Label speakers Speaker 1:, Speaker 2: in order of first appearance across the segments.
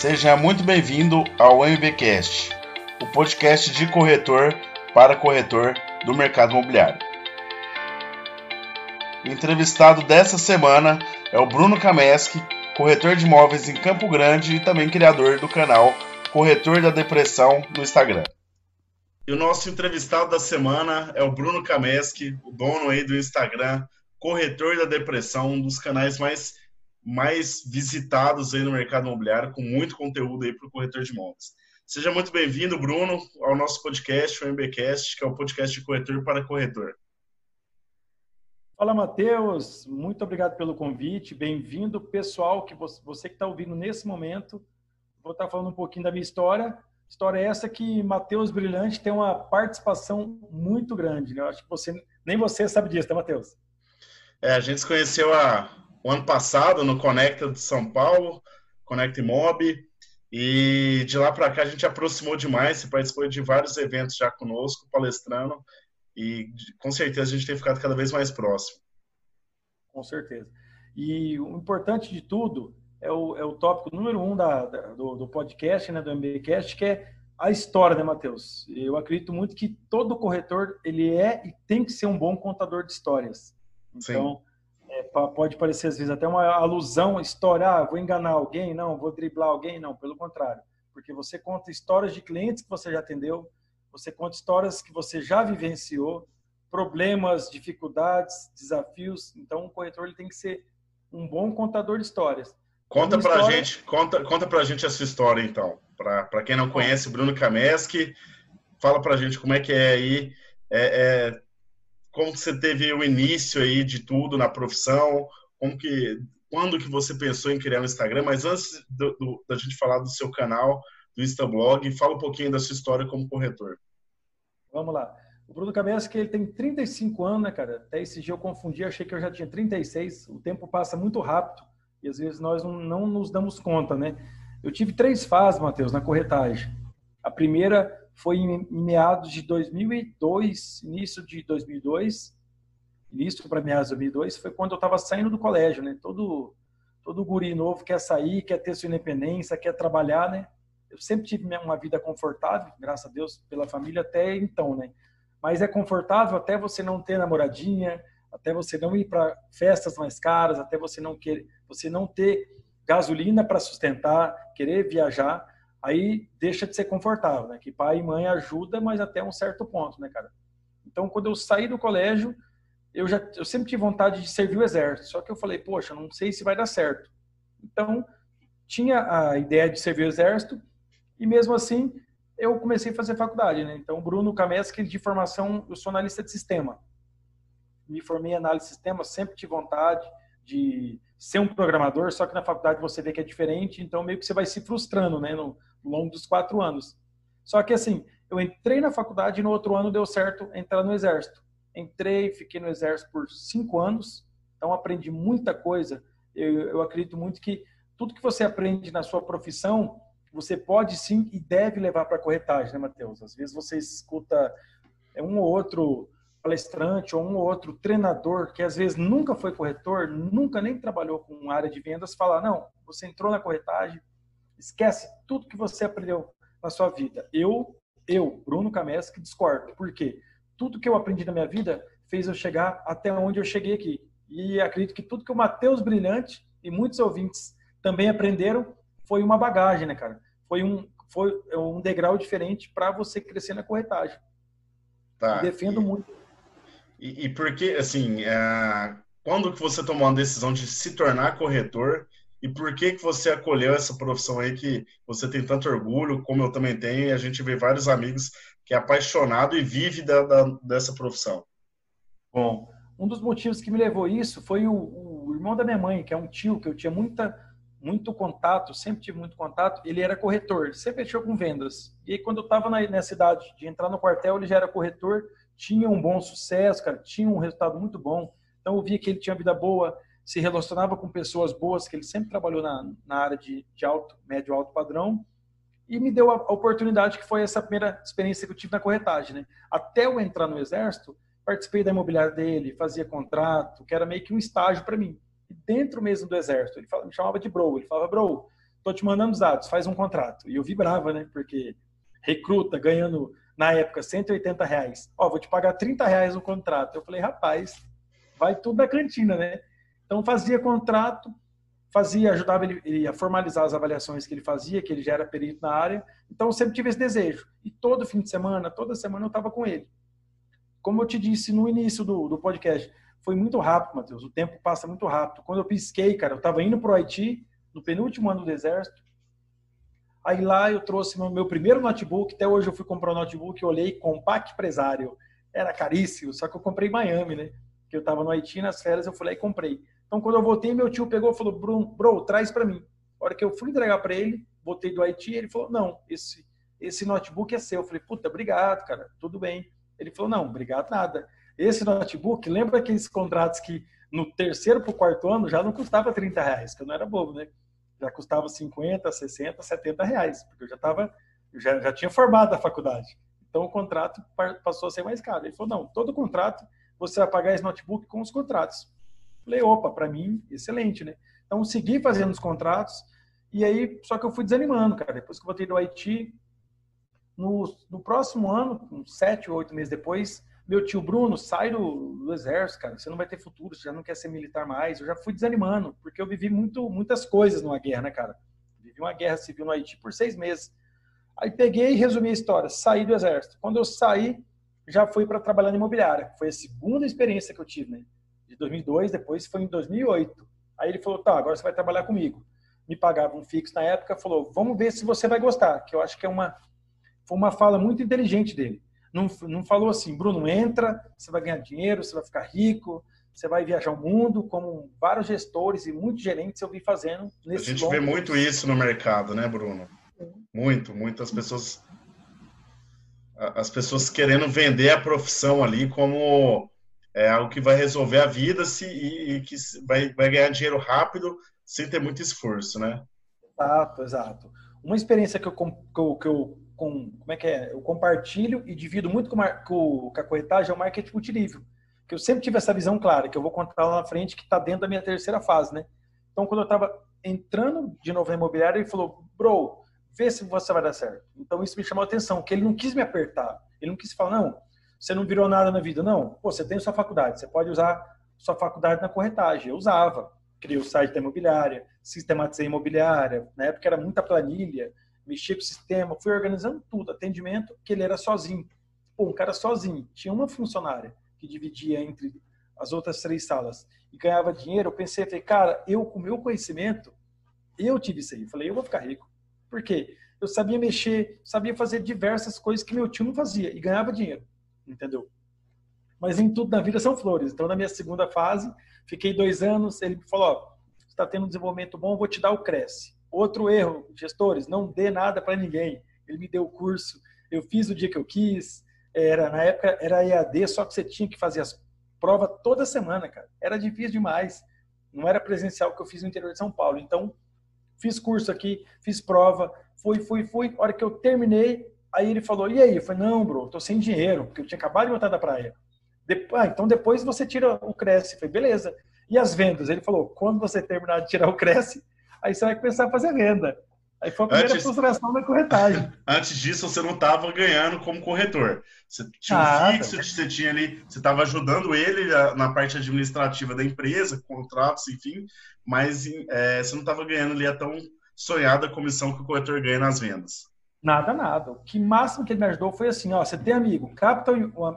Speaker 1: Seja muito bem-vindo ao MBcast, o podcast de corretor para corretor do mercado imobiliário. O entrevistado dessa semana é o Bruno Kameski, corretor de imóveis em Campo Grande e também criador do canal Corretor da Depressão no Instagram. E o nosso entrevistado da semana é o Bruno Kameski, o dono aí do Instagram Corretor da Depressão, um dos canais mais mais visitados aí no mercado imobiliário, com muito conteúdo aí para o corretor de imóveis. Seja muito bem-vindo, Bruno, ao nosso podcast, o MBcast, que é o podcast de corretor para corretor.
Speaker 2: Fala, Matheus. Muito obrigado pelo convite. Bem-vindo, pessoal, que você que está ouvindo nesse momento. Vou estar tá falando um pouquinho da minha história. História essa que Matheus Brilhante tem uma participação muito grande. Né? Eu acho que você nem você sabe disso, tá, Matheus?
Speaker 1: É, a gente se conheceu há o ano passado no Conecta de São Paulo, Conecta Mob, e de lá para cá a gente aproximou demais, você participou de vários eventos já conosco, palestrando, e com certeza a gente tem ficado cada vez mais próximo.
Speaker 2: Com certeza. E o importante de tudo é o, é o tópico número um da, da do, do, podcast, né, do MBcast, que é a história, né, Matheus? Eu acredito muito que todo corretor ele é e tem que ser um bom contador de histórias. Então, Sim é, pode parecer às vezes até uma alusão, história, ah, vou enganar alguém, não, vou driblar alguém, não, pelo contrário, porque você conta histórias de clientes que você já atendeu, você conta histórias que você já vivenciou, problemas, dificuldades, desafios, então o corretor ele tem que ser um bom contador de histórias.
Speaker 1: Conta para história... gente, conta, conta pra gente essa história então, para quem não conhece Bruno Kameski, fala pra gente como é que é aí, é, é como você teve o início aí de tudo na profissão, como que, quando que você pensou em criar um Instagram, mas antes do, do, da gente falar do seu canal, do Instablog, fala um pouquinho da sua história como corretor.
Speaker 2: Vamos lá. O Bruno que ele tem 35 anos, né, cara? Até esse dia eu confundi, achei que eu já tinha 36. O tempo passa muito rápido e às vezes nós não, não nos damos conta, né? Eu tive três fases, Matheus, na corretagem. A primeira foi em, meados de 2002, início de 2002, início para meados de 2002, foi quando eu estava saindo do colégio, né? Todo, todo guri novo quer sair, quer ter sua independência, quer trabalhar, né? Eu sempre tive uma vida confortável, graças a Deus, pela família até então, né? Mas é confortável até você não ter namoradinha, até você não ir para festas mais caras, até você não querer, você não ter gasolina para sustentar, querer viajar aí deixa de ser confortável, né? Que pai e mãe ajuda, mas até um certo ponto, né, cara? Então, quando eu saí do colégio, eu já eu sempre tive vontade de servir o exército, só que eu falei, poxa, não sei se vai dar certo. Então, tinha a ideia de servir o exército e mesmo assim eu comecei a fazer faculdade, né? Então, Bruno Kameski, de formação, eu sou analista de sistema. Me formei em análise de sistema, sempre tive vontade de ser um programador, só que na faculdade você vê que é diferente, então meio que você vai se frustrando, né? No, ao longo dos quatro anos. Só que assim, eu entrei na faculdade e no outro ano deu certo entrar no exército. Entrei, fiquei no exército por cinco anos, então aprendi muita coisa. Eu, eu acredito muito que tudo que você aprende na sua profissão, você pode sim e deve levar para a corretagem, né, Matheus? Às vezes você escuta é, um ou outro palestrante ou um ou outro treinador que às vezes nunca foi corretor, nunca nem trabalhou com área de vendas, falar: não, você entrou na corretagem, Esquece tudo que você aprendeu na sua vida. Eu, eu, Bruno Cames, que discordo. Por quê? Tudo que eu aprendi na minha vida fez eu chegar até onde eu cheguei aqui. E acredito que tudo que o Matheus Brilhante e muitos ouvintes também aprenderam foi uma bagagem, né, cara? Foi um, foi um degrau diferente para você crescer na corretagem. Tá. Defendo
Speaker 1: e,
Speaker 2: muito.
Speaker 1: E, e porque, assim, é, quando que você tomou a decisão de se tornar corretor e por que que você acolheu essa profissão aí que você tem tanto orgulho, como eu também tenho, e a gente vê vários amigos que é apaixonado e vive da, da, dessa profissão?
Speaker 2: Bom, um dos motivos que me levou isso foi o, o, irmão da minha mãe, que é um tio que eu tinha muita, muito contato, sempre tive muito contato, ele era corretor, sempre mexeu com vendas. E aí, quando eu estava nessa idade de entrar no quartel, ele já era corretor, tinha um bom sucesso, cara, tinha um resultado muito bom. Então eu via que ele tinha vida boa, se relacionava com pessoas boas, que ele sempre trabalhou na, na área de, de alto, médio, alto padrão, e me deu a, a, oportunidade que foi essa primeira experiência que eu tive na corretagem. Né? Até eu entrar no Exército, participei da imobiliária dele, fazia contrato, que era meio que um estágio para mim. E dentro mesmo do Exército, ele falava, me chamava de bro, ele falava, bro, tô te mandando os dados, faz um contrato. E eu vibrava, né? Porque recruta ganhando, na época, 180 reais. Ó, vou te pagar 30 reais o contrato. Eu falei, rapaz, vai tudo na cantina, né? Então fazia contrato, fazia, ajudava ele, ele, a formalizar as avaliações que ele fazia, que ele já era perito na área. Então eu sempre tive esse desejo. E todo fim de semana, toda semana eu estava com ele. Como eu te disse no início do, do podcast, foi muito rápido, Matheus. O tempo passa muito rápido. Quando eu pisquei, cara, eu estava indo para o Haiti, no penúltimo ano do Exército. Aí lá eu trouxe meu, meu primeiro notebook. Até hoje eu fui comprar um notebook, eu olhei Compact Empresário. Era caríssimo, só que eu comprei em Miami, né? Que eu estava no Haiti nas férias, eu lá e comprei. Então, quando eu voltei, meu tio pegou e falou: Bruno, bro, traz para mim. A hora que eu fui entregar para ele, voltei do Haiti, ele falou: não, esse, esse notebook é seu. Eu falei: puta, obrigado, cara, tudo bem. Ele falou: não, obrigado nada. Esse notebook, lembra aqueles contratos que no terceiro para o quarto ano já não custava 30 reais, que eu não era bobo, né? Já custava 50, 60, 70 reais, porque eu já estava, já, já tinha formado a faculdade. Então o contrato passou a ser mais caro. Ele falou: não, todo contrato você vai pagar esse notebook com os contratos. Falei: opa, para mim, excelente, né? Então segui fazendo os contratos e aí, só que eu fui desanimando, cara. Depois que eu voltei do Haiti, no, no próximo ano, uns sete ou oito meses depois, meu tio Bruno, sai do, do, exército, cara, você não vai ter futuro, você já não quer ser militar mais. Eu já fui desanimando, porque eu vivi muito, muitas coisas numa guerra, né, cara? Vivi uma guerra civil no Haiti por seis meses. Aí peguei e resumi a história, saí do exército. Quando eu saí, já fui para trabalhar na imobiliária. Foi a segunda experiência que eu tive, né? De 2002, depois foi em 2008. Aí ele falou, tá, agora você vai trabalhar comigo. Me pagava um fixo na época, falou, vamos ver se você vai gostar, que eu acho que é uma, foi uma fala muito inteligente dele não, não falou assim, Bruno, entra, você vai ganhar dinheiro, você vai ficar rico, você vai viajar o mundo, como vários gestores e muitos gerentes eu vi fazendo.
Speaker 1: Nesse a gente vê muito isso no mercado, né, Bruno? Muito, muitas pessoas as pessoas querendo vender a profissão ali como é, algo que vai resolver a vida se, e, e que vai, vai ganhar dinheiro rápido sem ter muito esforço, né?
Speaker 2: Exato, exato. Uma experiência que eu, que eu, que eu com, como é que é? Eu compartilho e divido muito com, com, com a corretagem é o marketing multinível. Que eu sempre tive essa visão clara, que eu vou contar lá na frente, que está dentro da minha terceira fase, né? Então, quando eu estava entrando de novo na imobiliária, ele falou, bro, vê se você vai dar certo. Então, isso me chamou a atenção, que ele não quis me apertar. Ele não quis falar, não, você não virou nada na vida. Não, Pô, você tem sua faculdade, você pode usar sua faculdade na corretagem. Eu usava. Criei o site da imobiliária, sistematizei a imobiliária. Na época era muita planilha mexia com o sistema, fui organizando tudo, atendimento, que ele era sozinho. Pô, um cara sozinho, tinha uma funcionária que dividia entre as outras três salas e ganhava dinheiro, eu pensei, falei, cara, eu com meu conhecimento, eu tive isso aí. Eu falei, eu vou ficar rico. Por quê? Eu sabia mexer, sabia fazer diversas coisas que meu tio não fazia e ganhava dinheiro, entendeu? Mas em tudo na vida são flores. Então, na minha segunda fase, fiquei dois anos, ele falou, está tendo um desenvolvimento bom, vou te dar o Cresce. Outro erro, gestores, não dê nada para ninguém. Ele me deu o curso, eu fiz o dia que eu quis. Era na época era EAD, só que você tinha que fazer as provas toda semana, cara. Era difícil demais. Não era presencial que eu fiz no interior de São Paulo. Então, fiz curso aqui, fiz prova, fui, fui, fui. A hora que eu terminei, aí ele falou: "E aí?" Eu falei: "Não, bro, tô sem dinheiro, porque eu tinha acabado de voltar da praia." Depois, ah, então depois você tira o Cresce. Eu falei: "Beleza." E as vendas? Ele falou: "Quando você terminar de tirar o Cresce, aí você vai começar a fazer venda. Aí foi a primeira antes, frustração da corretagem.
Speaker 1: Antes disso, você não estava ganhando como corretor. Você tinha um fixo, tá. você tinha ali, você estava ajudando ele na parte administrativa da empresa, contratos, enfim, mas é, você não estava ganhando ali a tão sonhada comissão que o corretor ganha nas vendas.
Speaker 2: Nada, nada. O que máximo que ele me ajudou foi assim, ó, você tem amigo, capta,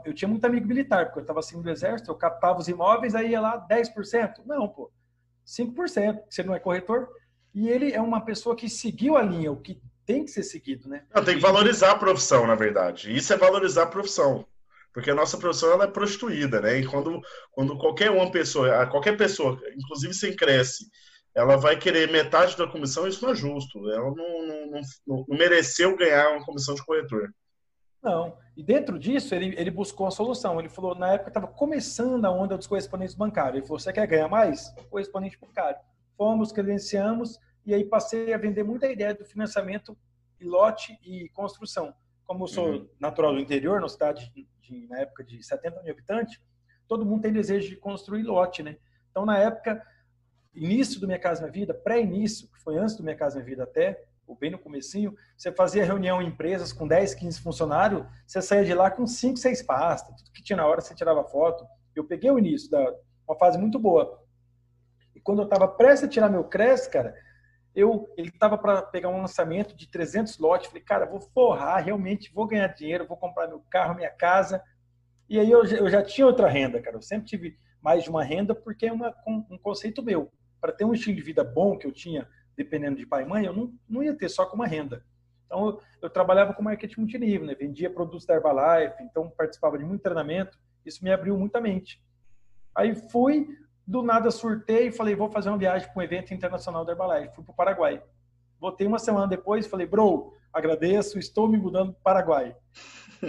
Speaker 2: eu tinha muito amigo militar, porque eu estava assim do exército, eu captava os imóveis, aí ia lá 10%. Não, pô, 5%, você não é corretor, e ele é uma pessoa que seguiu a linha, o que tem que ser seguido, né?
Speaker 1: Não, tem que valorizar a profissão, na verdade. Isso é valorizar a profissão. Porque a nossa profissão ela é prostituída, né? E quando, quando qualquer uma pessoa, qualquer pessoa, inclusive sem cresce, ela vai querer metade da comissão, isso não é justo. Ela não, não, não, não mereceu ganhar uma comissão de corretor.
Speaker 2: Não. E dentro disso, ele, ele buscou a solução. Ele falou, na época estava começando a onda dos correspondentes bancários. Ele falou, você quer ganhar mais? Correspondente bancário fomos, credenciamos, e aí passei a vender muita ideia do financiamento lote e construção. Como eu sou uhum. natural do interior, na cidade de, na época de 70 mil habitantes, todo mundo tem desejo de construir lote, né? Então, na época, início do Minha Casa Minha Vida, pré-início, que foi antes do Minha Casa Minha Vida até, ou bem no comecinho, você fazia reunião em empresas com 10, 15 funcionários, você saía de lá com 5, 6 pastas, tudo que tinha na hora você tirava foto. Eu peguei o início da uma fase muito boa. E quando eu estava prestes a tirar meu CRES, cara, eu ele estava para pegar um lançamento de 300 lotes, falei, cara, vou forrar, realmente vou ganhar dinheiro, vou comprar meu carro, minha casa. E aí eu, eu já tinha outra renda, cara. Eu sempre tive mais de uma renda porque é uma, um conceito meu. Para ter um estilo de vida bom que eu tinha dependendo de pai e mãe, eu não, não ia ter só com uma renda. Então, eu, eu trabalhava com marketing multinível, né? vendia produtos da Herbalife, então participava de muito treinamento, isso me abriu muita mente. Aí fui, do nada surtei e falei, vou fazer uma viagem para um evento internacional da Herbalife. Fui para o Paraguai. Voltei uma semana depois e falei, bro, agradeço, estou me mudando para o Paraguai.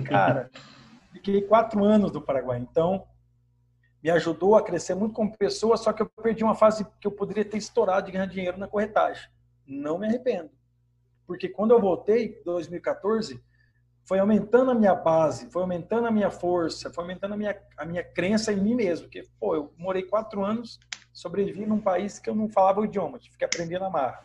Speaker 2: Cara, fiquei quatro anos no Paraguai. Então, me ajudou a crescer muito como pessoa, só que eu perdi uma fase que eu poderia ter estourado de ganhar dinheiro na corretagem. Não me arrependo. Porque quando eu voltei, em 2014, foi aumentando a minha base, foi aumentando a minha força, foi aumentando a minha, a minha crença em mim mesmo. Porque, pô, eu morei quatro anos, sobrevivi num país que eu não falava o idioma, tive que aprender na marra.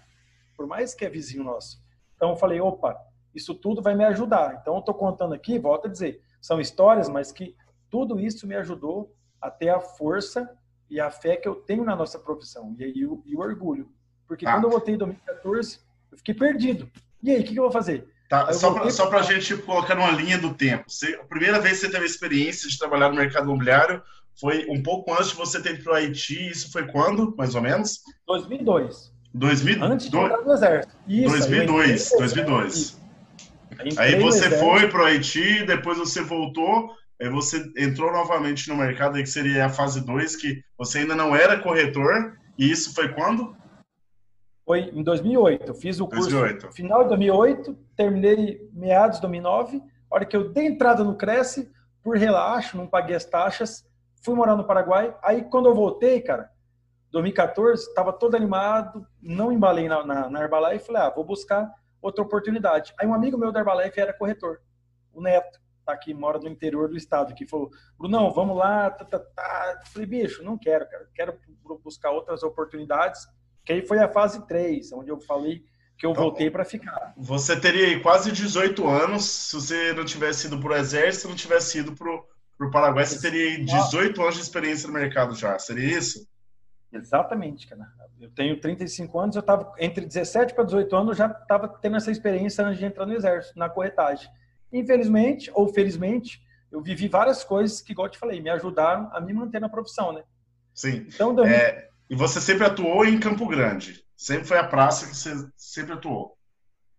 Speaker 2: Por mais que é vizinho nosso. Então eu falei, opa, isso tudo vai me ajudar. Então eu estou contando aqui, volto a dizer, são histórias, mas que tudo isso me ajudou a ter a força e a fé que eu tenho na nossa profissão e, e, o, e o orgulho. Porque ah. quando eu voltei em 2014, eu fiquei perdido. E aí, o que, que eu vou fazer?
Speaker 1: Tá, só para a gente colocar numa linha do tempo. Você, a primeira vez que você teve a experiência de trabalhar no mercado imobiliário foi um pouco antes de você ter ido para o Haiti. Isso foi quando, mais ou menos?
Speaker 2: 2002.
Speaker 1: 2000,
Speaker 2: antes de entrar no exército. Isso,
Speaker 1: 2002, 2002. Aí você foi para o Haiti, depois você voltou você entrou novamente no mercado, que seria a fase 2, que você ainda não era corretor, e isso foi quando?
Speaker 2: Foi em 2008. Eu fiz o curso 2008. final de 2008, terminei meados de 2009. A hora que eu dei entrada no Cresce, por relaxo, não paguei as taxas, fui morar no Paraguai. Aí quando eu voltei, cara, 2014, estava todo animado, não embalei na, na, na Herbalife e falei, ah, vou buscar outra oportunidade. Aí um amigo meu da Herbalife era corretor, o Neto tá aqui, mora no interior do estado, que falou, Brunão, vamos lá, tá, tá, tá. Falei, bicho, não quero, cara, quero buscar outras oportunidades, que aí foi a fase 3, onde eu falei que eu então, voltei para ficar.
Speaker 1: Você teria quase 18 anos, se você não tivesse ido para o exército, não tivesse ido para o Paraguai, você teria 18 anos de experiência no mercado já, seria isso?
Speaker 2: Exatamente, cara. Eu tenho 35 anos, eu estava entre 17 para 18 anos, eu já estava tendo essa experiência antes de entrar no exército, na corretagem. Infelizmente, ou felizmente, eu vivi várias coisas que, igual eu te falei, me ajudaram a me manter na profissão, né?
Speaker 1: Sim. Então, é, e você sempre atuou em Campo Grande? Sempre foi a praça que você sempre atuou?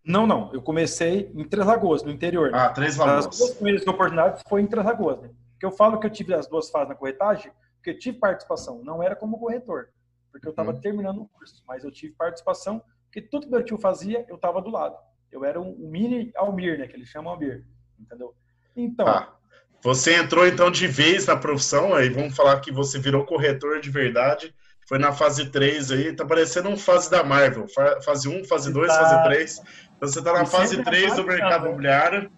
Speaker 2: Não, não. Eu comecei em Três Lagoas, no interior.
Speaker 1: Ah, Três Lagoas.
Speaker 2: As duas primeiras oportunidades foi em Três Lagoas, né? Porque eu falo que eu tive as duas fases na corretagem, porque eu tive participação. Não era como corretor, porque eu estava hum. terminando o curso, mas eu tive participação, porque tudo que meu tio fazia, eu estava do lado. Eu era um, mini Almir, né? Que eles chamam Almir, entendeu? Então.
Speaker 1: Ah, você entrou então de vez na profissão, aí vamos falar que você virou corretor de verdade. Foi na fase 3 aí, tá parecendo um fase da Marvel. Fase 1, fase 2, tá... fase 3. Então você tá na fase 3 do mercado imobiliário.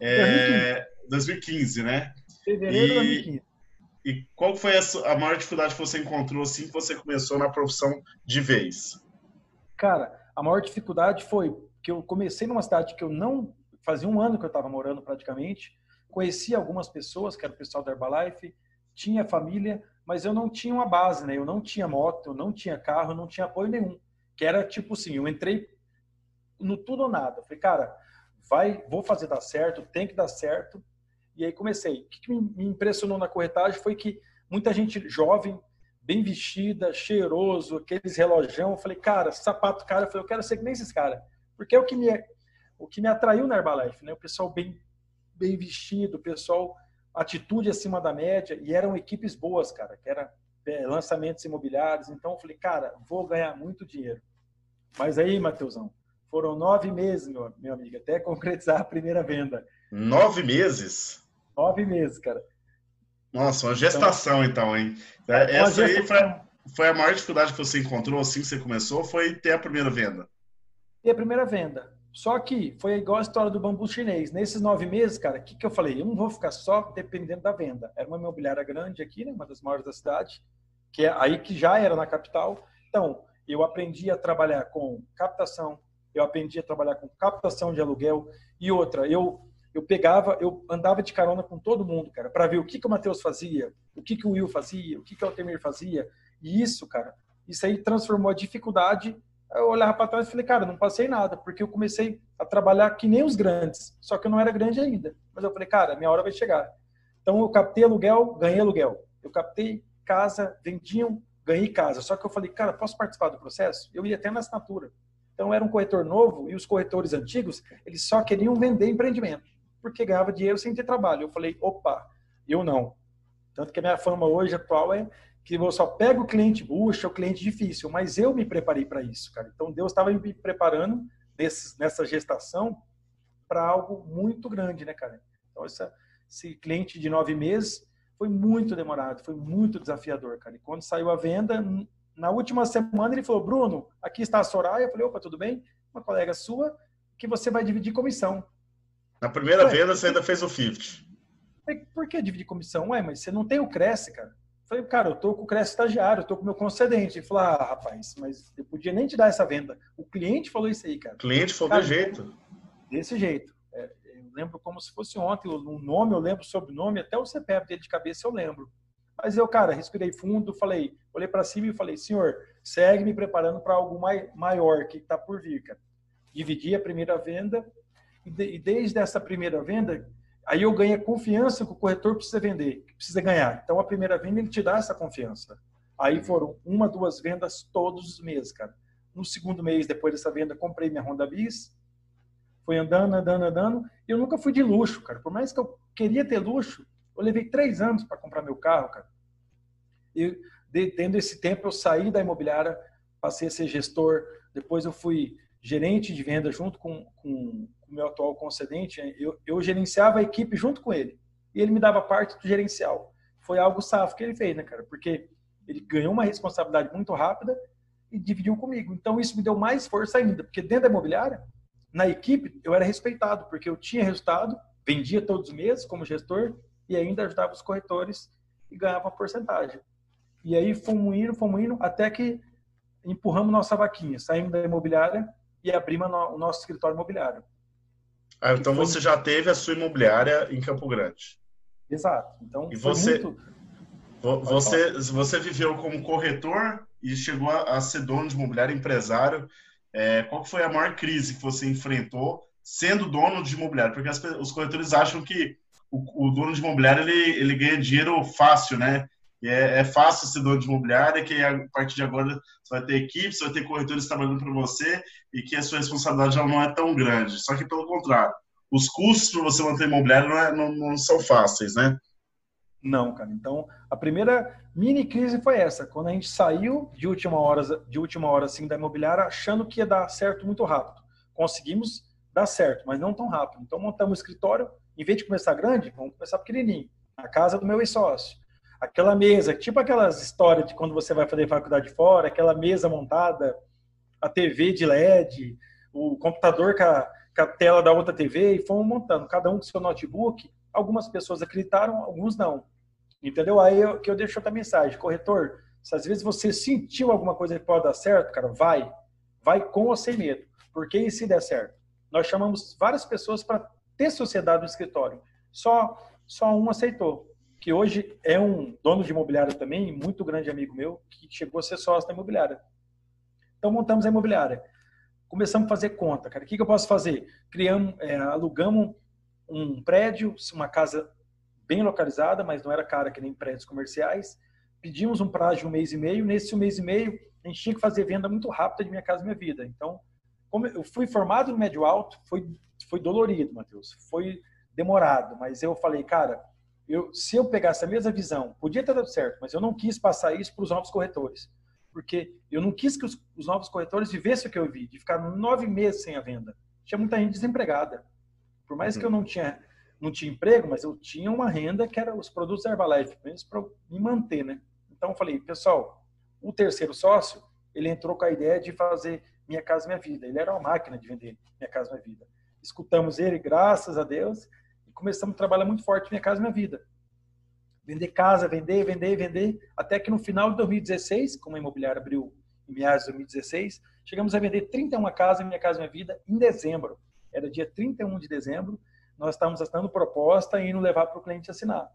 Speaker 1: É, 2015, né?
Speaker 2: Fevereiro de 2015.
Speaker 1: E qual foi a, a maior dificuldade que você encontrou assim que você começou na profissão de vez?
Speaker 2: Cara, a maior dificuldade foi que eu comecei numa cidade que eu não fazia um ano que eu estava morando praticamente, conhecia algumas pessoas, que era o pessoal da Herbalife, tinha família, mas eu não tinha uma base, né? Eu não tinha moto, eu não tinha carro, eu não tinha apoio nenhum. Que era tipo assim, eu entrei no tudo ou nada. falei, cara, vai, vou fazer dar certo, tem que dar certo. E aí comecei. O que me impressionou na corretagem foi que muita gente jovem, bem vestida, cheiroso, aqueles relojão. Eu falei, cara, sapato cara, eu falei, eu quero ser que nem esses caras. Porque é o que me, o que me atraiu na Herbalife, né? O pessoal bem, bem vestido, o pessoal atitude acima da média e eram equipes boas, cara, que era é, lançamentos imobiliários. Então eu falei, cara, vou ganhar muito dinheiro. Mas aí, Matheusão, foram nove meses, meu, meu amigo, até concretizar a primeira venda.
Speaker 1: Nove meses?
Speaker 2: Nove meses, cara.
Speaker 1: Nossa, uma gestação então, então hein? É, essa aí foi, foi, a maior dificuldade que você encontrou assim que você começou, foi ter a primeira venda?
Speaker 2: E a primeira venda. Só que foi igual a história do bambu chinês. Nesses nove meses, cara, o que, que eu falei? Eu não vou ficar só dependendo da venda. Era uma imobiliária grande aqui, né, uma das maiores da cidade, que é aí que já era na capital. Então, eu aprendi a trabalhar com captação, eu aprendi a trabalhar com captação de aluguel e outra, eu eu pegava, eu andava de carona com todo mundo, cara, para ver o que que o Matheus fazia, o que que o Will fazia, o que que o Altemir fazia. E isso, cara, isso aí transformou a dificuldade. Eu olhava para trás e falei, cara, não passei nada, porque eu comecei a trabalhar que nem os grandes, só que eu não era grande ainda. Mas eu falei, cara, minha hora vai chegar. Então eu captei aluguel, ganhei aluguel. Eu captei casa, vendiam, ganhei casa. Só que eu falei, cara, posso participar do processo? Eu ia até na assinatura. Então era um corretor novo e os corretores antigos, eles só queriam vender empreendimento, porque ganhava dinheiro sem ter trabalho. Eu falei, opa, eu não. Tanto que a minha fama hoje atual é que eu só pego o cliente bucha, o cliente difícil, mas eu me preparei para isso, cara. Então Deus estava me preparando nesse, nessa gestação para algo muito grande, né, cara? Então essa, esse cliente de nove meses foi muito demorado, foi muito desafiador, cara. E quando saiu a venda, na última semana ele falou, Bruno, aqui está a Soraya. Eu falei, opa, tudo bem? Uma colega sua, que você vai dividir comissão.
Speaker 1: Na primeira Ué, venda você ainda fez o 50.
Speaker 2: Por que dividir comissão? Ué, mas você não tem o Cresce, cara. Falei, cara, eu tô com o Cresce estagiário, eu tô com o meu concedente. Ele falou, ah, rapaz, mas eu podia nem te dar essa venda. O cliente falou isso aí, cara. O
Speaker 1: cliente falou desse jeito.
Speaker 2: Desse jeito. É, eu lembro como se fosse ontem, o nome eu lembro, o sobrenome, até o CPF dele de cabeça eu lembro. Mas eu, cara, respirei fundo, falei, olhei para cima e falei, senhor, segue me preparando para algo mai, maior que está por vir, cara. Dividi a primeira venda e, de, e, desde essa primeira venda, aí eu ganhei a confiança que o corretor precisa vender, que precisa ganhar. Então a primeira venda ele te dá essa confiança. Aí foram uma, duas vendas todos os meses, cara. No segundo mês, depois dessa venda, comprei minha Honda Bis, foi andando, andando, andando. E eu nunca fui de luxo, cara. Por mais que eu queria ter luxo, eu levei três anos para comprar meu carro, cara. E tendo esse tempo, eu saí da imobiliária, passei a ser gestor. Depois eu fui gerente de venda junto com, com o meu atual concedente. Eu, eu gerenciava a equipe junto com ele. E ele me dava parte do gerencial. Foi algo safo que ele fez, né, cara? Porque ele ganhou uma responsabilidade muito rápida e dividiu comigo. Então isso me deu mais força ainda, porque dentro da imobiliária, na equipe, eu era respeitado, porque eu tinha resultado, vendia todos os meses como gestor e ainda ajudava os corretores e ganhava uma porcentagem. E aí fomos indo, fomos indo, até que empurramos nossa vaquinha, saímos da imobiliária e abrimos o nosso escritório imobiliário.
Speaker 1: Ah, então foi... você já teve a sua imobiliária em Campo Grande.
Speaker 2: Exato. Então,
Speaker 1: e você, muito... você, você viveu como corretor e chegou a, ser dono de imobiliário, empresário. É, qual foi a maior crise que você enfrentou sendo dono de imobiliário? Porque as, os corretores acham que o, o dono de imobiliário ele, ele ganha dinheiro fácil, né? E é, é, fácil ser dono de imobiliária, que a partir de agora você vai ter equipe, você vai ter corretores trabalhando para você e que a sua responsabilidade já não é tão grande. Só que, pelo contrário, os custos para você manter imobiliário não, é, não, não, são fáceis, né?
Speaker 2: Não, cara. Então, a primeira mini crise foi essa, quando a gente saiu de última hora, de última hora assim, da imobiliária, achando que ia dar certo muito rápido. Conseguimos dar certo, mas não tão rápido. Então, montamos o escritório, em vez de começar grande, vamos começar pequenininho, na casa do meu ex-sócio aquela mesa, tipo aquelas histórias de quando você vai fazer faculdade fora, aquela mesa montada, a TV de LED, o computador com a, com a tela da outra TV, e fomos montando, cada um com seu notebook. Algumas pessoas acreditaram, alguns não. Entendeu? Aí eu, que eu deixo outra mensagem, corretor, se às vezes você sentiu alguma coisa que pode dar certo, cara, vai. Vai com ou sem medo. Porque e se der certo? Nós chamamos várias pessoas para ter sociedade no escritório. Só, só um aceitou que hoje é um dono de imobiliária também, muito grande amigo meu, que chegou a ser sócio da imobiliária. Então montamos a imobiliária. Começamos a fazer conta, cara. O que, que eu posso fazer? Criamos, é, alugamos um prédio, uma casa bem localizada, mas não era cara que nem prédios comerciais. Pedimos um prazo de um mês e meio. Nesse mês e meio, a gente tinha que fazer venda muito rápida de Minha Casa Minha Vida. Então, como eu fui formado no médio alto, foi, foi dolorido, Matheus. Foi demorado, mas eu falei, cara, eu, se eu pegasse a mesma visão, podia ter dado certo, mas eu não quis passar isso para os novos corretores. Porque eu não quis que os, os, novos corretores vivessem o que eu vi, de ficar nove meses sem a venda. Tinha muita gente desempregada. Por mais uhum. que eu não tinha, não tinha emprego, mas eu tinha uma renda que era os produtos Herbalife, menos para me manter, né? Então eu falei, pessoal, o terceiro sócio, ele entrou com a ideia de fazer Minha Casa Minha Vida. Ele era uma máquina de vender Minha Casa Minha Vida. Escutamos ele, graças a Deus, começamos a trabalhar muito forte Minha Casa Minha Vida. Vender casa, vender, vender, vender, até que no final de 2016, como a imobiliária abriu em meados de 2016. Chegamos a vender 31 casas, Minha Casa Minha Vida, em dezembro. Era dia 31 de dezembro. Nós estávamos assinando proposta e indo levar para o cliente assinar.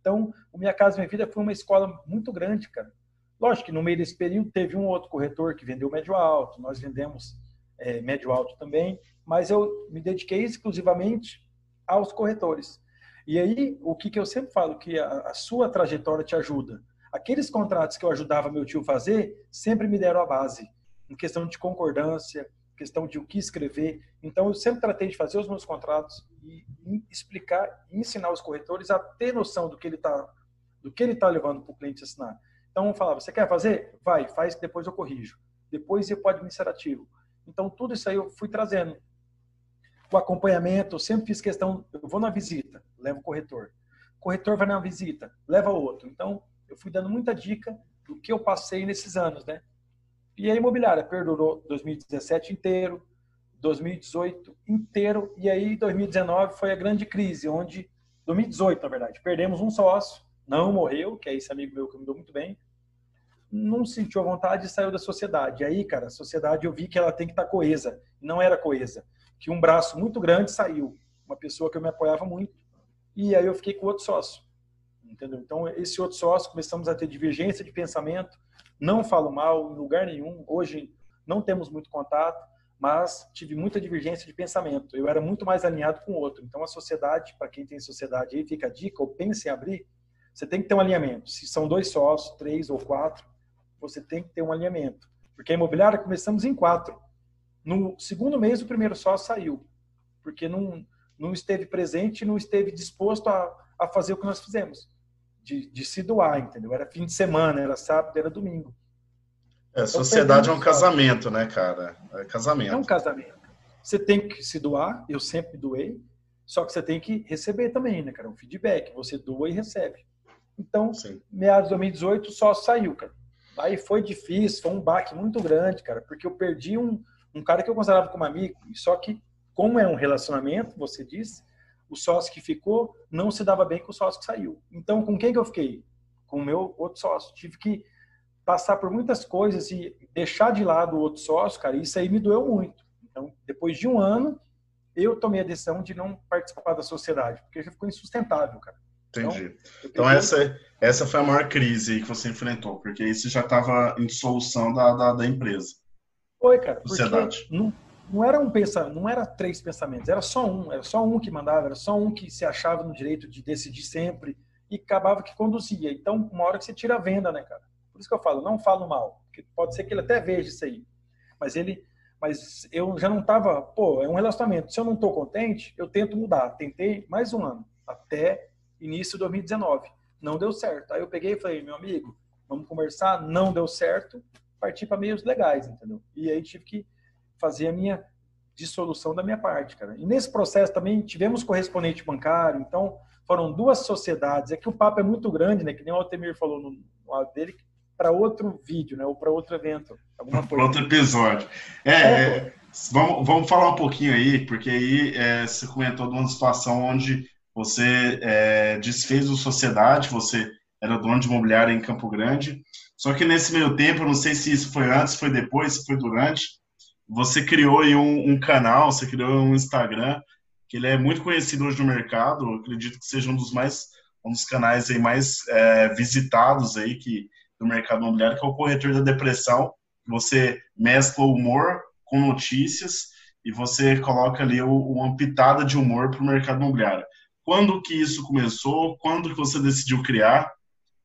Speaker 2: Então, o Minha Casa Minha Vida foi uma escola muito grande, cara. Lógico que no meio desse período teve um outro corretor que vendeu médio alto, nós vendemos é, médio alto também, mas eu me dediquei exclusivamente aos corretores. E aí, o que, que eu sempre falo, que a, a sua trajetória te ajuda. Aqueles contratos que eu ajudava meu tio fazer, sempre me deram a base, em questão de concordância, questão de o que escrever. Então, eu sempre tratei de fazer os meus contratos e, explicar, ensinar os corretores a ter noção do que ele está do que ele está levando para o cliente assinar. Então, eu falava, você quer fazer? Vai, faz depois eu corrijo. Depois eu para o administrativo. Então, tudo isso aí eu fui trazendo. O acompanhamento, eu sempre fiz questão, eu vou na visita, levo o corretor. O corretor vai na visita, leva outro. Então, eu fui dando muita dica do que eu passei nesses anos, né? E a imobiliária perdurou 2017 inteiro, 2018 inteiro, e aí 2019 foi a grande crise, onde 2018, na verdade, perdemos um sócio, não morreu, que é esse amigo meu que me deu muito bem, não sentiu a vontade e saiu da sociedade. Aí, cara, a sociedade eu vi que ela tem que estar tá coesa. Não era coesa. Que um braço muito grande saiu. Uma pessoa que eu me apoiava muito. E aí eu fiquei com outro sócio. Entendeu? Então, esse outro sócio, começamos a ter divergência de pensamento. Não falo mal em lugar nenhum. Hoje não temos muito contato, mas tive muita divergência de pensamento. Eu era muito mais alinhado com o outro. Então, a sociedade, para quem tem sociedade aí, fica a dica, ou pense em abrir, você tem que ter um alinhamento. Se são dois sócios, três ou quatro, você tem que ter um alinhamento. Porque a imobiliária começamos em quatro. No segundo mês, o primeiro sócio saiu, porque não, não esteve presente, não esteve disposto a, a fazer o que nós fizemos, de, de se doar, entendeu? Era fim de semana, era sábado, era domingo.
Speaker 1: É, então, sociedade é um casamento, né, cara? É casamento.
Speaker 2: É um casamento. Você tem que se doar, eu sempre doei, só que você tem que receber também, né, cara? Um feedback, você doa e recebe. Então, Sim. meados de 2018, só saiu, cara. Aí foi difícil, foi um baque muito grande, cara, porque eu perdi um, um cara que eu considerava como amigo, só que, como é um relacionamento, você disse, o sócio que ficou não se dava bem com o sócio que saiu. Então, com quem que eu fiquei? Com o meu outro sócio. Tive que passar por muitas coisas e deixar de lado o outro sócio, cara, isso aí me doeu muito. Então, depois de um ano, eu tomei a decisão de não participar da sociedade, porque já ficou insustentável, cara.
Speaker 1: Entendi. Então, então essa, essa foi a maior crise que você enfrentou, porque isso já estava em dissolução da, da, da, empresa.
Speaker 2: Foi, cara. Sociedade. Não, não era um pensamento, não era três pensamentos, era só um, era só um que mandava, era só um que se achava no direito de decidir sempre e acabava que conduzia. Então, uma hora que você tira a venda, né, cara? Por isso que eu falo, não falo mal, porque pode ser que ele até veja isso aí. Mas ele, mas eu já não estava, pô, é um relacionamento. Se eu não estou contente, eu tento mudar. Tentei mais um ano, até início de 2019. Não deu certo. Aí eu peguei e falei, meu amigo, vamos conversar. Não deu certo. Parti para meios legais, entendeu? E aí tive que fazer a minha dissolução da minha parte, cara. E nesse processo também tivemos correspondente bancário, então foram duas sociedades. É que o papo é muito grande, né? Que nem o Altemir falou no, lado dele, para outro vídeo, né? Ou para outro evento.
Speaker 1: Para outro episódio. É, é, é, vamos, vamos falar um pouquinho aí, porque aí é, você comentou de uma situação onde você é, desfez o Sociedade, você era dono de imobiliária em Campo Grande. Só que nesse meio tempo, não sei se isso foi antes, foi depois, se foi durante, você criou um, um, canal, você criou um Instagram, que ele é muito conhecido hoje no mercado, eu acredito que seja um dos mais um dos canais aí mais é, visitados aí que do mercado imobiliário, que é o Corretor da Depressão. Você mescla humor com notícias e você coloca ali uma pitada de humor para o mercado imobiliário. Quando que isso começou? Quando que você decidiu criar?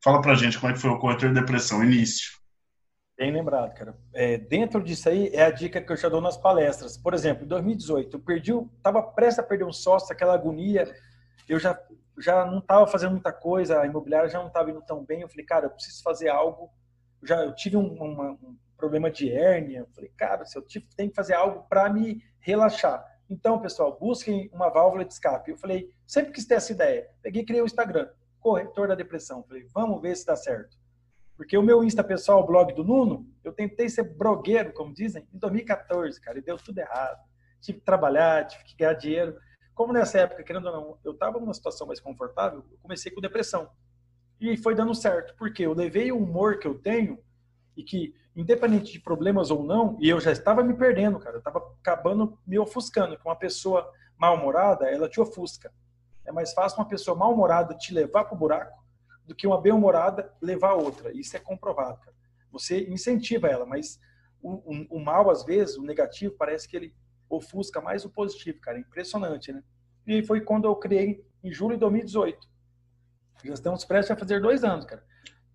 Speaker 1: Fala pra gente como é que foi o corretor de depressão, início.
Speaker 2: Bem lembrado, cara. É, dentro disso aí é a dica que eu já dou nas palestras. Por exemplo, em 2018, eu perdi, estava prestes a perder um sócio, aquela agonia, eu já, já não estava fazendo muita coisa, a imobiliária já não estava indo tão bem. Eu falei, cara, eu preciso fazer algo. Eu já eu tive um, uma, um problema de hérnia. Eu falei, cara, eu tive, tenho que fazer algo para me relaxar. Então, pessoal, busquem uma válvula de escape. Eu falei, sempre quis ter essa ideia. Peguei e criei o Instagram, corretor da depressão. Falei, vamos ver se dá certo. Porque o meu Insta pessoal, o blog do Nuno, eu tentei ser blogueiro, como dizem, em 2014, cara, e deu tudo errado. Tive que trabalhar, tive que ganhar dinheiro. Como nessa época, querendo ou não, eu estava numa situação mais confortável, eu comecei com depressão. E foi dando certo, porque eu levei o humor que eu tenho e que independente de problemas ou não, e eu já estava me perdendo, cara, eu estava acabando me ofuscando, que uma pessoa mal-humorada, ela te ofusca. É mais fácil uma pessoa mal-humorada te levar para o buraco do que uma bem-humorada levar a outra. Isso é comprovado, cara. Você incentiva ela, mas o, o, o, mal, às vezes, o negativo, parece que ele ofusca mais o positivo, cara. É impressionante, né? E foi quando eu criei em julho de 2018. Já estamos prestes a fazer dois anos, cara.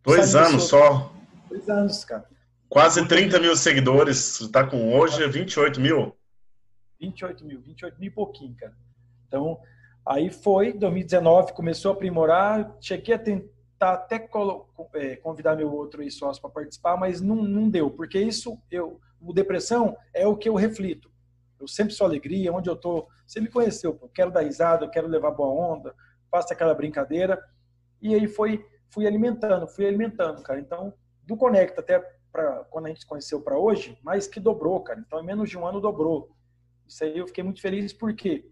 Speaker 1: Dois anos só?
Speaker 2: Dois anos, cara.
Speaker 1: Quase 30 mil seguidores, está com hoje 28 mil?
Speaker 2: 28 mil, 28 mil e pouquinho, cara. Então, aí foi, 2019 começou a aprimorar, cheguei a tentar até é, convidar meu outro sócio para participar, mas não, não deu, porque isso, eu, o depressão é o que eu reflito. Eu sempre sou alegria, onde eu tô, você me conheceu, eu quero dar risada, eu quero levar boa onda, faço aquela brincadeira, e aí foi, fui alimentando, fui alimentando, cara. Então, do Conecta até quando a gente se conheceu para hoje, mais que dobrou, cara. Então, em menos de um ano dobrou. Isso aí eu fiquei muito feliz porque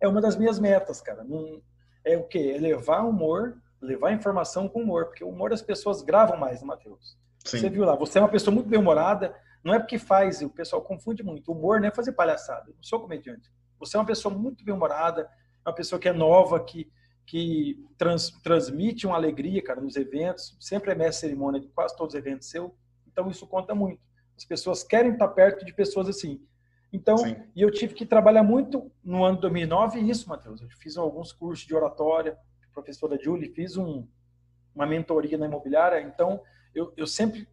Speaker 2: é uma das minhas metas, cara. Não, é o quê? É levar humor, levar informação com humor, porque o humor as pessoas gravam mais, né, Matheus? Sim. Você viu lá, você é uma pessoa muito bem-humorada, não é porque faz, o pessoal confunde muito. O humor não é fazer palhaçada, eu não sou comediante. Você é uma pessoa muito bem-humorada, uma pessoa que é nova, que que trans, transmite uma alegria, cara, nos eventos. Sempre é mestre cerimônia de quase todos os eventos seu. Então, isso conta muito. As pessoas querem estar perto de pessoas assim. Então, Sim. e eu tive que trabalhar muito no ano de 2009 isso, Matheus. Eu fiz alguns cursos de oratória, professora Julie, fiz um, uma mentoria na imobiliária. Então, eu, eu sempre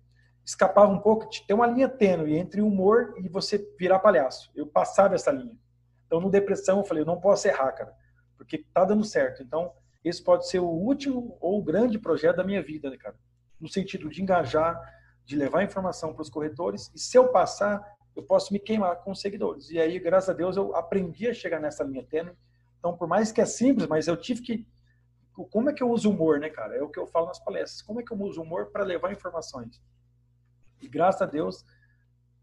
Speaker 2: escapava um pouco de ter uma linha tênue entre humor e você virar palhaço. Eu passava essa linha. Então, no depressão, eu falei, eu não posso errar, cara porque está dando certo. Então, esse pode ser o último ou o grande projeto da minha vida, né, cara? No sentido de engajar, de levar informação para os corretores, e se eu passar, eu posso me queimar com seguidores. E aí, graças a Deus, eu aprendi a chegar nessa linha tênue. Então, por mais que é simples, mas eu tive que. Como é que eu uso humor, né, cara? É o que eu falo nas palestras. Como é que eu uso humor para levar informações? E graças a Deus,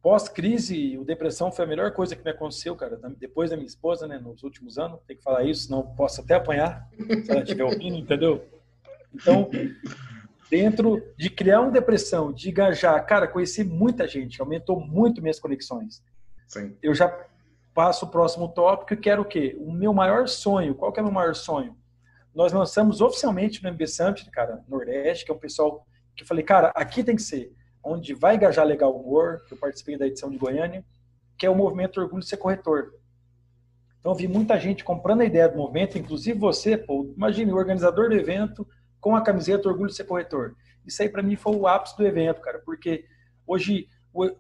Speaker 2: Pós-crise, o depressão foi a melhor coisa que me aconteceu, cara. Depois da minha esposa, né, nos últimos anos, tem que falar isso, senão posso até apanhar se ela estiver ouvindo, entendeu? Então, dentro de criar uma depressão, de engajar, cara, conheci muita gente, aumentou muito minhas conexões. Sim. Eu já passo o próximo tópico e quero o quê? O meu maior sonho. Qual que é o meu maior sonho? Nós lançamos oficialmente no MB Summit, cara, Nordeste, que é um pessoal que eu falei, cara, aqui tem que ser onde vai engajar legal humor, que eu participei da edição de Goiânia, que é o movimento Orgulho de Ser Corretor. Então, vi muita gente comprando a ideia do movimento, inclusive você, pô, imagine, o organizador do evento com a camiseta Orgulho de Ser Corretor. Isso aí, para mim, foi o ápice do evento, cara, porque hoje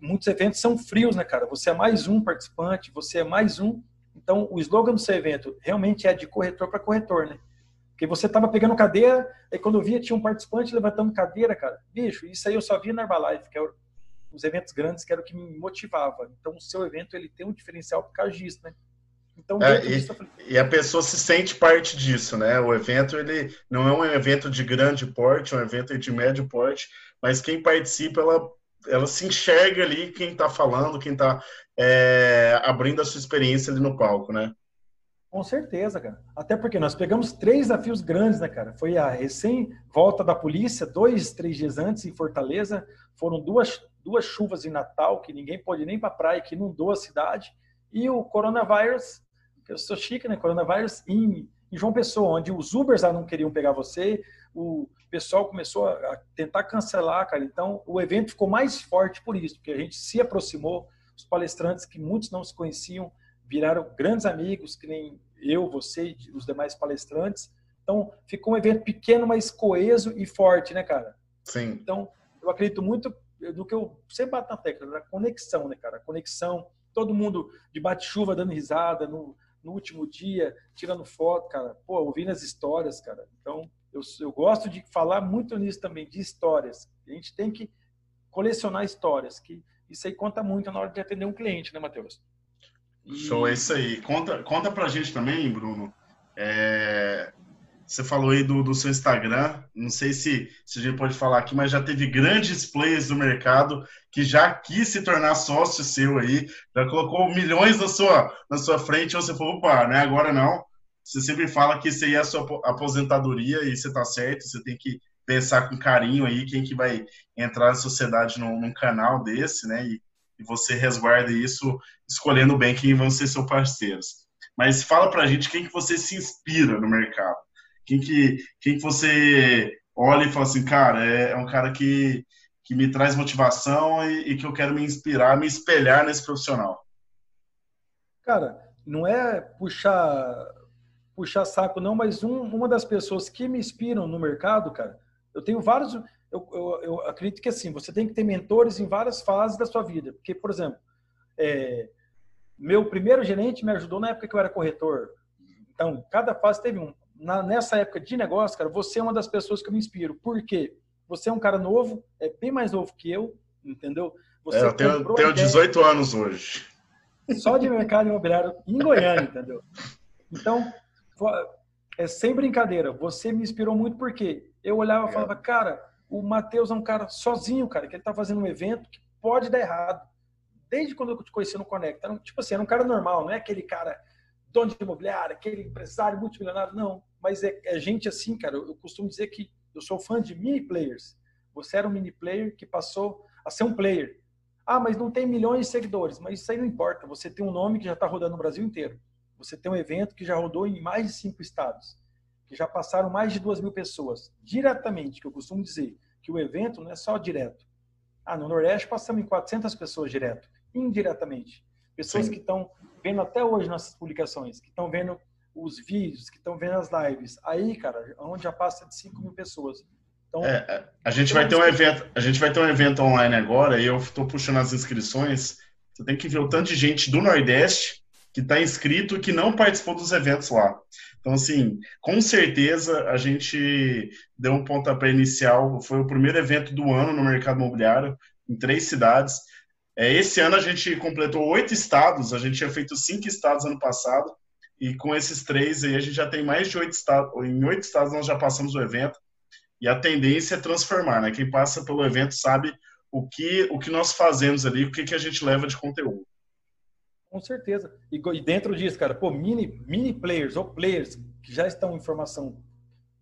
Speaker 2: muitos eventos são frios, né, cara? Você é mais um participante, você é mais um. Então, o slogan do seu evento realmente é de corretor para corretor, né? Porque você tava pegando cadeira, aí quando eu via tinha um participante levantando cadeira, cara. Bicho, isso aí eu só via na Herbalife, que é os eventos grandes, que era o que me motivava. Então, o seu evento ele tem um diferencial por causa disso, né?
Speaker 1: Então, é, e, disso, falei... e, a pessoa se sente parte disso, né? O evento ele não é um evento de grande porte, é um evento de médio porte, mas quem participa ela, ela se enxerga ali quem está falando, quem está é, abrindo a sua experiência ali no palco, né?
Speaker 2: Com certeza, cara. Até porque nós pegamos três desafios grandes, né, cara? Foi a recém-volta da polícia, dois, três dias antes, em Fortaleza. Foram duas, duas chuvas em Natal, que ninguém pôde nem para praia, que inundou a cidade. E o coronavírus, que eu sou chique, né? Coronavírus em, em João Pessoa, onde os Ubers não queriam pegar você, o pessoal começou a tentar cancelar, cara. Então, o evento ficou mais forte por isso, porque a gente se aproximou, os palestrantes que muitos não se conheciam, viraram grandes amigos, que nem eu, você e os demais palestrantes. Então, ficou um evento pequeno, mas coeso e forte, né, cara?
Speaker 1: Sim.
Speaker 2: Então, eu acredito muito no que eu sempre bato na tecla, na conexão, né, cara? Conexão, todo mundo de bate-chuva dando risada no, no último dia, tirando foto, cara. Pô, ouvindo as histórias, cara. Então, eu, eu gosto de falar muito nisso também, de histórias. A gente tem que colecionar histórias, que isso aí conta muito na hora de atender um cliente, né, Matheus?
Speaker 1: Show, é isso aí. Conta, conta pra gente também, Bruno. É, você falou aí do, do seu Instagram, não sei se, se a gente pode falar aqui, mas já teve grandes players do mercado que já quis se tornar sócio seu aí, já colocou milhões na sua, na sua frente, você falou, opa, né, agora não. Você sempre fala que isso aí é a sua aposentadoria e você tá certo, você tem que pensar com carinho aí quem que vai entrar na sociedade num, num canal desse, né? E, e, você resguarda isso escolhendo bem quem vão ser seus parceiros. Mas fala pra gente quem que você se inspira no mercado. Quem que, quem que você olha e fala assim, cara, é, é um cara que, que me traz motivação e, e que eu quero me inspirar, me espelhar nesse profissional.
Speaker 2: Cara, não é puxar puxar saco não, mas um, uma das pessoas que me inspiram no mercado, cara, eu tenho vários. Eu, eu, eu, acredito que assim, você tem que ter mentores em várias fases da sua vida. Porque, por exemplo, é, meu primeiro gerente me ajudou na época que eu era corretor. Então, cada fase teve um. Na, nessa época de negócio, cara, você é uma das pessoas que eu me inspiro. Por quê? Você é um cara novo, é bem mais novo que eu, entendeu? Você
Speaker 1: é, eu tenho, tenho 18 anos hoje.
Speaker 2: Só de mercado imobiliário em Goiânia, entendeu? Então, é sem brincadeira, você me inspirou muito porque eu olhava e falava, cara, o Matheus é um cara sozinho, cara, que ele tá fazendo um evento que pode dar errado. Desde quando eu te conheci no Conecta. Tipo assim, era um cara normal, não é aquele cara dono de imobiliária, aquele empresário multimilionário, não. Mas é, é gente assim, cara, eu, eu, costumo dizer que eu sou fã de mini players. Você era um mini player que passou a ser um player. Ah, mas não tem milhões de seguidores. Mas isso aí não importa. Você tem um nome que já está rodando no Brasil inteiro. Você tem um evento que já rodou em mais de cinco estados que já passaram mais de duas mil pessoas diretamente, que eu costumo dizer que o evento não é só direto. Ah, no Nordeste passamos em 400 pessoas direto, indiretamente. Pessoas Sim. que estão vendo até hoje nossas publicações, que estão vendo os vídeos, que estão vendo as lives. Aí, cara, onde já passa de 5 mil pessoas.
Speaker 1: Então, é, é a gente vai ter um evento, a gente vai ter um evento online agora e eu estou puxando as inscrições. Você tem que ver o tanto de gente do Nordeste que está inscrito e que não participou dos eventos lá. Então, assim, com certeza a gente deu um pontapé inicial. Foi o primeiro evento do ano no mercado imobiliário, em três cidades. É, esse ano a gente completou oito estados, a gente tinha feito cinco estados ano passado, e com esses três aí a gente já tem mais de oito estados. Em oito estados nós já passamos o evento, e a tendência é transformar, né? Quem passa pelo evento sabe o que, o que nós fazemos ali, o que, que a gente leva de conteúdo.
Speaker 2: Com certeza. E, dentro disso, cara, pô, mini, mini players ou players que já estão em formação,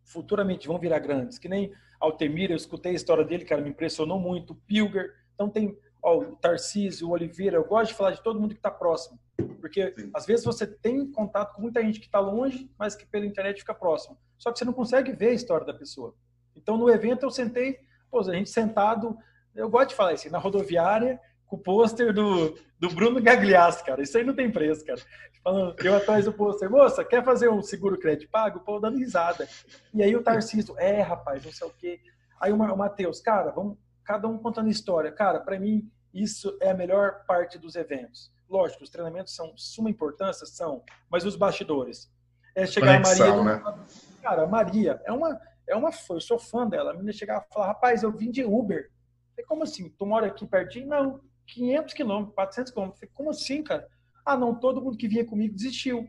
Speaker 2: futuramente vão virar grandes, que nem Altemir, eu escutei a história dele, cara, me impressionou muito. Pilger, então tem ó, o Tarcísio, o Oliveira, eu gosto de falar de todo mundo que está próximo. Porque Sim. às vezes você tem contato com muita gente que está longe, mas que pela internet fica próximo. Só que você não consegue ver a história da pessoa. Então no evento eu sentei, pô, a gente sentado, eu gosto de falar assim, na rodoviária, com o pôster do, do Bruno Gagliasso, cara. Isso aí não tem preço, cara. Falando, eu atrás do pôster, moça, quer fazer um seguro crédito pago? O povo dando risada. E aí o Tarcísio, é, rapaz, não sei o quê. Aí o Matheus, cara, vamos, cada um contando história. Cara, para mim, isso é a melhor parte dos eventos. Lógico, os treinamentos são suma importância, são, mas os bastidores. É chegar Conexão, a Maria. Né? Cara, a Maria é uma, é uma eu sou fã dela. A menina chegava e falava, rapaz, eu vim de Uber. Falei, como assim? Tu mora aqui pertinho? Não. 500 quilômetros, 400 quilômetros. Falei, como assim, cara? Ah, não, todo mundo que vinha comigo desistiu.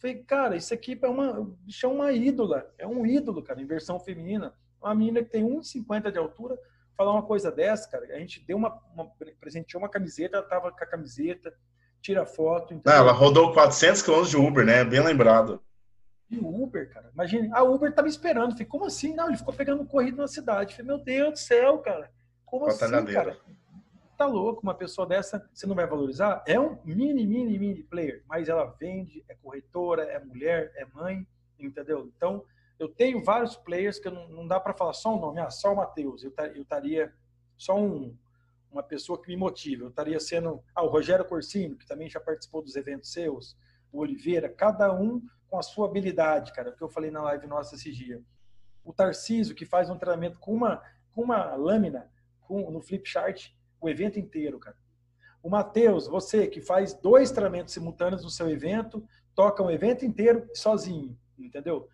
Speaker 2: Falei, cara, isso aqui é uma, é uma ídola, é um ídolo, cara, em versão feminina. Uma menina que tem 1,50 de altura, falar uma coisa dessa, cara, a gente deu uma, uma presenteou uma camiseta, ela tava com a camiseta, tira foto.
Speaker 1: Não, ela rodou 400 quilômetros de Uber, né? Bem lembrado.
Speaker 2: De Uber, cara. Imagina, a Uber tá me esperando. Falei, como assim? Não, ele ficou pegando corrido na cidade. Falei, meu Deus do céu, cara. Como assim, cara? tá louco, uma pessoa dessa você não vai valorizar? É um mini, mini, mini player, mas ela vende, é corretora, é mulher, é mãe, entendeu? Então, eu tenho vários players que não, não dá para falar só o um nome, ah, só o Matheus, eu estaria só um, uma pessoa que me motiva, eu estaria sendo, ah, o Rogério Corsino, que também já participou dos eventos seus, o Oliveira, cada um com a sua habilidade, cara, que eu falei na live nossa esse dia. O Tarcísio, que faz um treinamento com uma, com uma lâmina com, no flip chart, o evento inteiro, cara. O Matheus, você que faz dois treinamentos simultâneos no seu evento, toca um evento inteiro sozinho, entendeu?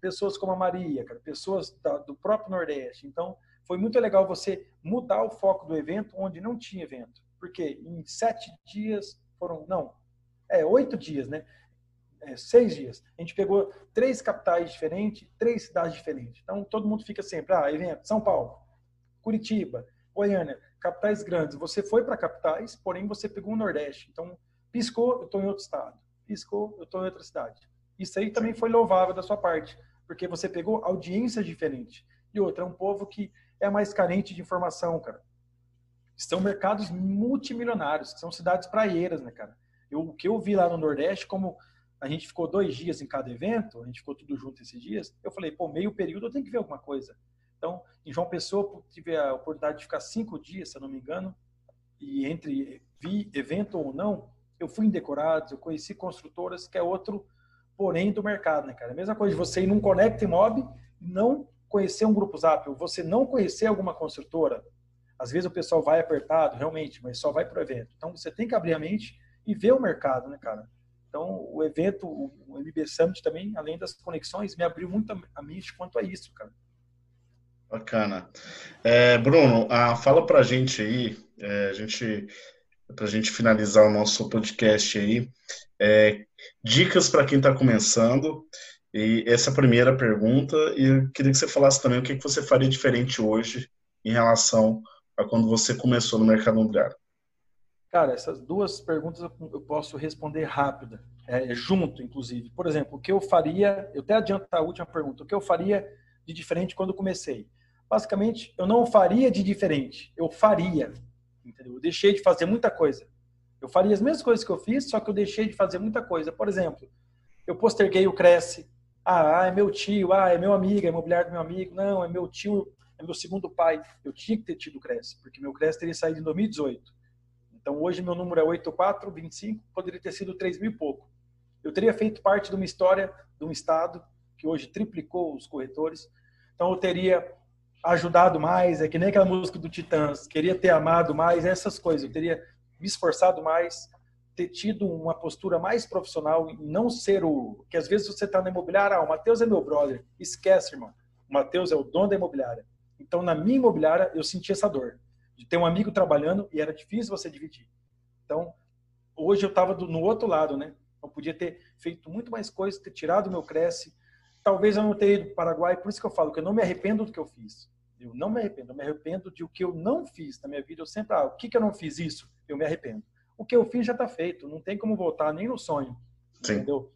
Speaker 2: Pessoas como a Maria, cara, pessoas da, do próprio Nordeste. Então, foi muito legal você mudar o foco do evento onde não tinha evento. Porque em sete dias foram, não, é, oito dias, né? É, seis dias. A gente pegou três capitais diferentes, três cidades diferentes. Então, todo mundo fica sempre, ah, evento, São Paulo, Curitiba, Goiânia capitais grandes. Você foi para capitais, porém você pegou o Nordeste. Então, piscou, eu estou em outro estado. Piscou, eu estou em outra cidade. Isso aí também foi louvável da sua parte, porque você pegou audiência diferente. E outra, é um povo que é mais carente de informação, cara. São mercados multimilionários, são cidades praieiras, né, cara? Eu, o que eu vi lá no Nordeste, como a gente ficou dois dias em cada evento, a gente ficou tudo junto esses dias, eu falei, pô, meio período eu tenho que ver alguma coisa. Então, em João Pessoa, tive a oportunidade de ficar cinco dias, se eu não me engano, e entre vi evento ou não, eu fui em decorados, eu conheci construtoras, que é outro porém do mercado, né, cara? A mesma coisa de você ir num Connect Mob não conhecer um grupo Zap, ou você não conhecer alguma construtora. Às vezes o pessoal vai apertado, realmente, mas só vai para o evento. Então você tem que abrir a mente e ver o mercado, né, cara? Então o evento, o MB Summit também, além das conexões, me abriu muito a mente quanto a isso, cara.
Speaker 1: Bacana. É, Bruno, ah, fala a gente aí, é, a gente, para a gente finalizar o nosso podcast aí, é, dicas para quem está começando. E essa é a primeira pergunta. E eu queria que você falasse também o que, que você faria diferente hoje em relação a quando você começou no mercado imobiliário.
Speaker 2: Cara, essas duas perguntas eu posso responder rápida, é, junto, inclusive. Por exemplo, o que eu faria, eu até adianto a última pergunta, o que eu faria de diferente quando comecei? Basicamente, eu não faria de diferente, eu faria, entendeu? Eu deixei de fazer muita coisa. Eu faria as mesmas coisas que eu fiz, só que eu deixei de fazer muita coisa. Por exemplo, eu posterguei o Cresce. Ah, é meu tio, ah, é meu amigo, é imobiliário do meu amigo. Não, é meu tio, é meu segundo pai. Eu tinha que ter tido o Cresce, porque meu Cresce teria saído em 2018. Então, hoje meu número é 8425, poderia ter sido 3 mil e pouco. Eu teria feito parte de uma história de um estado que hoje triplicou os corretores. Então, eu teria ajudado mais, é que nem aquela música do Titãs, queria ter amado mais, essas coisas. Eu teria me esforçado mais, ter tido uma postura mais profissional e não ser o. que às vezes você está na imobiliária, ah, o Matheus é meu brother. Esquece, irmão. O Matheus é o dono da imobiliária. Então, na minha imobiliária, eu senti essa dor de ter um amigo trabalhando e era difícil você dividir. Então, hoje eu estava no outro lado, né? Eu podia ter feito muito mais coisas, ter tirado meu Cresce. Talvez eu não tenha ido para o Paraguai, por isso que eu falo que eu não me arrependo do que eu fiz. Eu não me arrependo, eu me arrependo de o que eu não fiz na minha vida. Eu sempre, ah, o que, que eu não fiz isso? Eu me arrependo. O que eu fiz já está feito, não tem como voltar nem no sonho. Sim. Entendeu?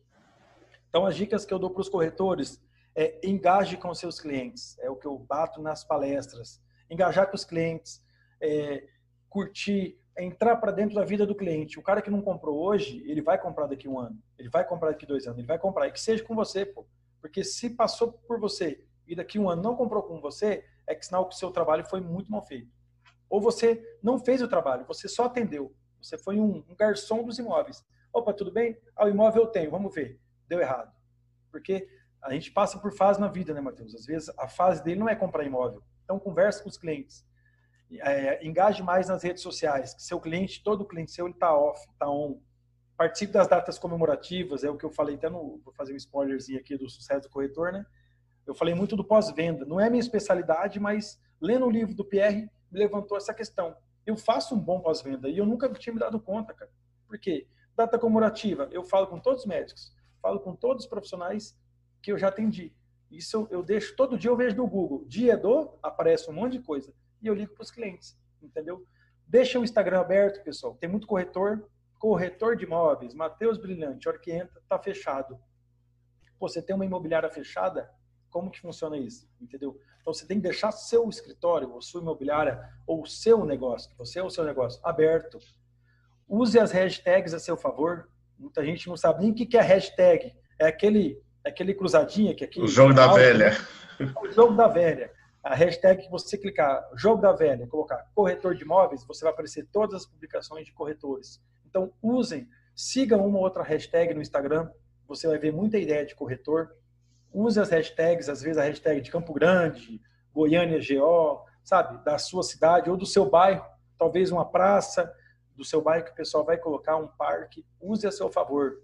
Speaker 2: Então, as dicas que eu dou para os corretores é engaje com seus clientes. É o que eu bato nas palestras. Engajar com os clientes, é, curtir, é entrar para dentro da vida do cliente. O cara que não comprou hoje, ele vai comprar daqui um ano, ele vai comprar daqui dois anos, ele vai comprar. E que seja com você, pô. Porque se passou por você e daqui um ano não comprou com você, é que sinal que o seu trabalho foi muito mal feito. Ou você não fez o trabalho, você só atendeu. Você foi um, um garçom dos imóveis. Opa, tudo bem? Ah, o imóvel eu tenho, vamos ver. Deu errado. Porque a gente passa por fase na vida, né, Matheus? Às vezes a fase dele não é comprar imóvel. Então, converse com os clientes. É, engaje mais nas redes sociais. Que seu cliente, todo cliente seu, ele está off, está on. Participe das datas comemorativas, é o que eu falei até no. Vou fazer um spoilerzinho aqui do sucesso do corretor, né? Eu falei muito do pós-venda. Não é minha especialidade, mas lendo o livro do Pierre, me levantou essa questão. Eu faço um bom pós-venda e eu nunca tinha me dado conta, cara. Por quê? Data comemorativa, eu falo com todos os médicos, falo com todos os profissionais que eu já atendi. Isso eu, eu deixo, todo dia eu vejo no Google. Dia do, aparece um monte de coisa. E eu ligo para os clientes, entendeu? Deixa o Instagram aberto, pessoal. Tem muito corretor, corretor de imóveis, Mateus Brilhante, hora que entra, tá fechado. Você tem uma imobiliária fechada, como que funciona isso? Entendeu? Então você tem que deixar seu escritório, ou sua imobiliária, ou seu negócio, você é o seu negócio, aberto. Use as hashtags a seu favor. Muita gente não sabe nem o que é hashtag. É aquele, é aquele cruzadinha que aqui.
Speaker 1: O jogo da velha.
Speaker 2: O jogo da velha. A hashtag que você clicar, jogo da velha, colocar corretor de imóveis, você vai aparecer todas as publicações de corretores. Então usem, sigam uma ou outra hashtag no Instagram, você vai ver muita ideia de corretor use as hashtags, às vezes a hashtag de Campo Grande, Goiânia GO, sabe, da sua cidade ou do seu bairro, talvez uma praça do seu bairro que o pessoal vai colocar um parque, use a seu favor.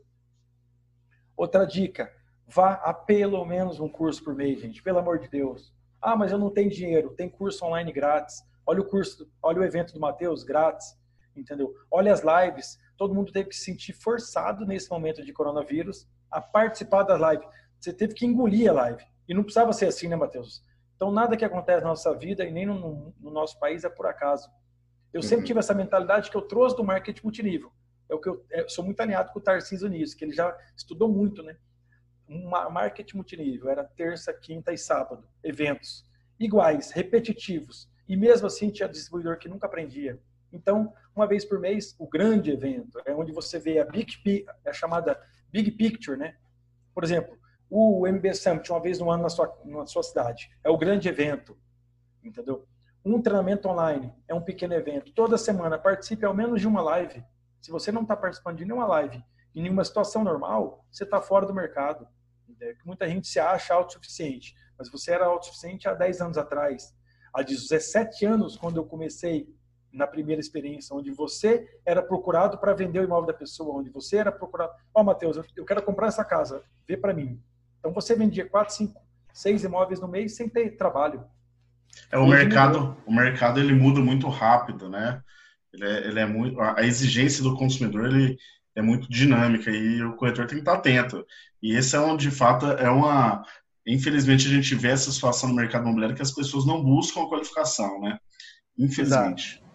Speaker 2: Outra dica, vá a pelo menos um curso por mês, gente, pelo amor de Deus. Ah, mas eu não tenho dinheiro, tem curso online grátis. Olha o curso, olha o evento do Matheus grátis, entendeu? Olha as lives, todo mundo teve que se sentir forçado nesse momento de coronavírus a participar das lives. Você teve que engolir a live. E não precisava ser assim, né, Matheus? Então, nada que acontece na nossa vida e nem no, no nosso país é por acaso. Eu uhum. sempre tive essa mentalidade que eu trouxe do marketing multinível. É o que eu, eu sou muito alinhado com o Tarcísio nisso, que ele já estudou muito, né? Marketing multinível era terça, quinta e sábado, eventos. iguais, repetitivos. E mesmo assim tinha distribuidor que nunca aprendia. Então, uma vez por mês, o grande evento é onde você vê a big é a chamada big picture, né? Por exemplo, o MB Summit uma vez no ano na sua, na sua cidade é o grande evento, entendeu? Um treinamento online é um pequeno evento. Toda semana participe ao menos de uma live. Se você não está participando de nenhuma live, em nenhuma situação normal, você está fora do mercado. Muita gente se acha autossuficiente, mas você era autossuficiente há 10 anos atrás. Há 17 anos, quando eu comecei na primeira experiência, onde você era procurado para vender o imóvel da pessoa, onde você era procurado. Ó, oh, Matheus, eu quero comprar essa casa, vê para mim. Então você vendia 4, 5, 6 imóveis no mês sem ter trabalho.
Speaker 1: É, o mercado, o mercado ele muda muito rápido, né? Ele é, ele é muito, a exigência do consumidor ele é muito dinâmica e o corretor tem que estar atento. E esse é onde, de fato, é uma. Infelizmente, a gente vê essa situação no mercado imobiliário que as pessoas não buscam a qualificação, né? Infelizmente.
Speaker 2: Exato.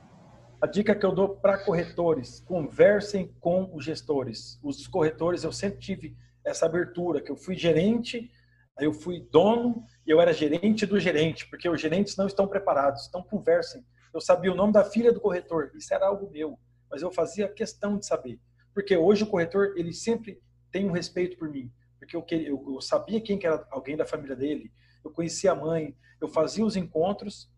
Speaker 2: A dica que eu dou para corretores: conversem com os gestores. Os corretores, eu sempre tive essa abertura, que eu fui gerente, aí eu fui dono e eu era gerente do gerente, porque os gerentes não estão preparados. Então, conversem. Eu sabia o nome da filha do corretor, isso era algo meu, mas eu fazia questão de saber. Porque hoje o corretor, ele sempre tem um respeito por mim, porque eu, eu, eu sabia quem que era alguém da família dele, eu conhecia a mãe, eu fazia os encontros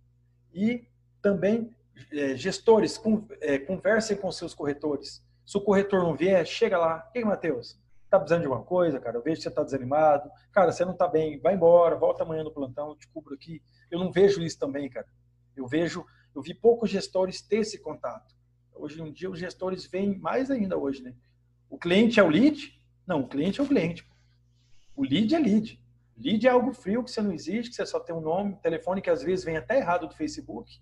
Speaker 2: e também é, gestores, é, conversem com seus corretores. Se o corretor não vier, chega lá. Aí, Matheus? Tá precisando de alguma coisa, cara? Eu vejo que você tá desanimado. Cara, você não tá bem, vai embora, volta amanhã no plantão, eu te cubro aqui. Eu não vejo isso também, cara. Eu vejo, eu vi poucos gestores ter esse contato. Hoje em dia, os gestores vêm mais ainda hoje, né? O cliente é o lead? Não, o cliente é o cliente. O lead é lead. Lead é algo frio que você não existe, que você só tem um nome, telefone que às vezes vem até errado do Facebook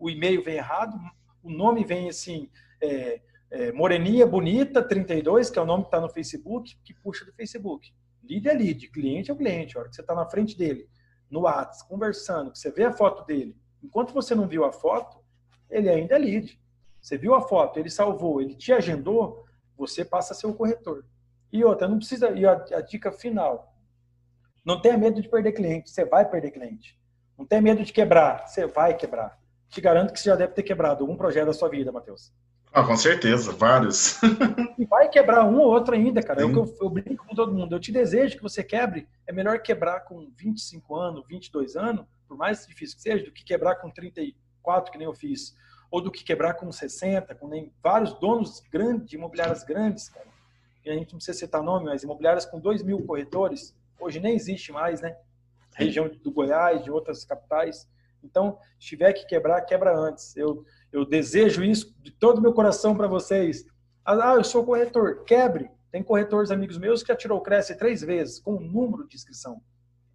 Speaker 2: o e-mail vem errado, o nome vem assim, é, é, Moreninha Bonita 32, que é o nome que está no Facebook, que puxa do Facebook. Lead é lead, cliente é o cliente. A hora que você está na frente dele, no WhatsApp, conversando, que você vê a foto dele, enquanto você não viu a foto, ele ainda é lead. Você viu a foto, ele salvou, ele te agendou, você passa a ser o corretor. E outra, não precisa. E a, a dica final: não tenha medo de perder cliente, você vai perder cliente. Não tenha medo de quebrar, você vai quebrar te garanto que você já deve ter quebrado um projeto da sua vida, Matheus.
Speaker 1: Ah, com certeza, vários.
Speaker 2: e vai quebrar um ou outro ainda, cara. É o que eu, eu, brinco com todo mundo. Eu te desejo que você quebre. É melhor quebrar com 25 anos, 22 anos, por mais difícil que seja, do que quebrar com 34, que nem eu fiz. Ou do que quebrar com 60, com nem vários donos grandes, de imobiliárias grandes, cara. E a gente não precisa citar nome, mas imobiliárias com 2 mil corretores, hoje nem existe mais, né? Região do Goiás, de outras capitais então, se tiver que quebrar, quebra antes. Eu, eu desejo isso de todo o meu coração para vocês. Ah, eu sou corretor. Quebre. Tem corretores amigos meus que já tirou o Cresce três vezes, com um número de inscrição.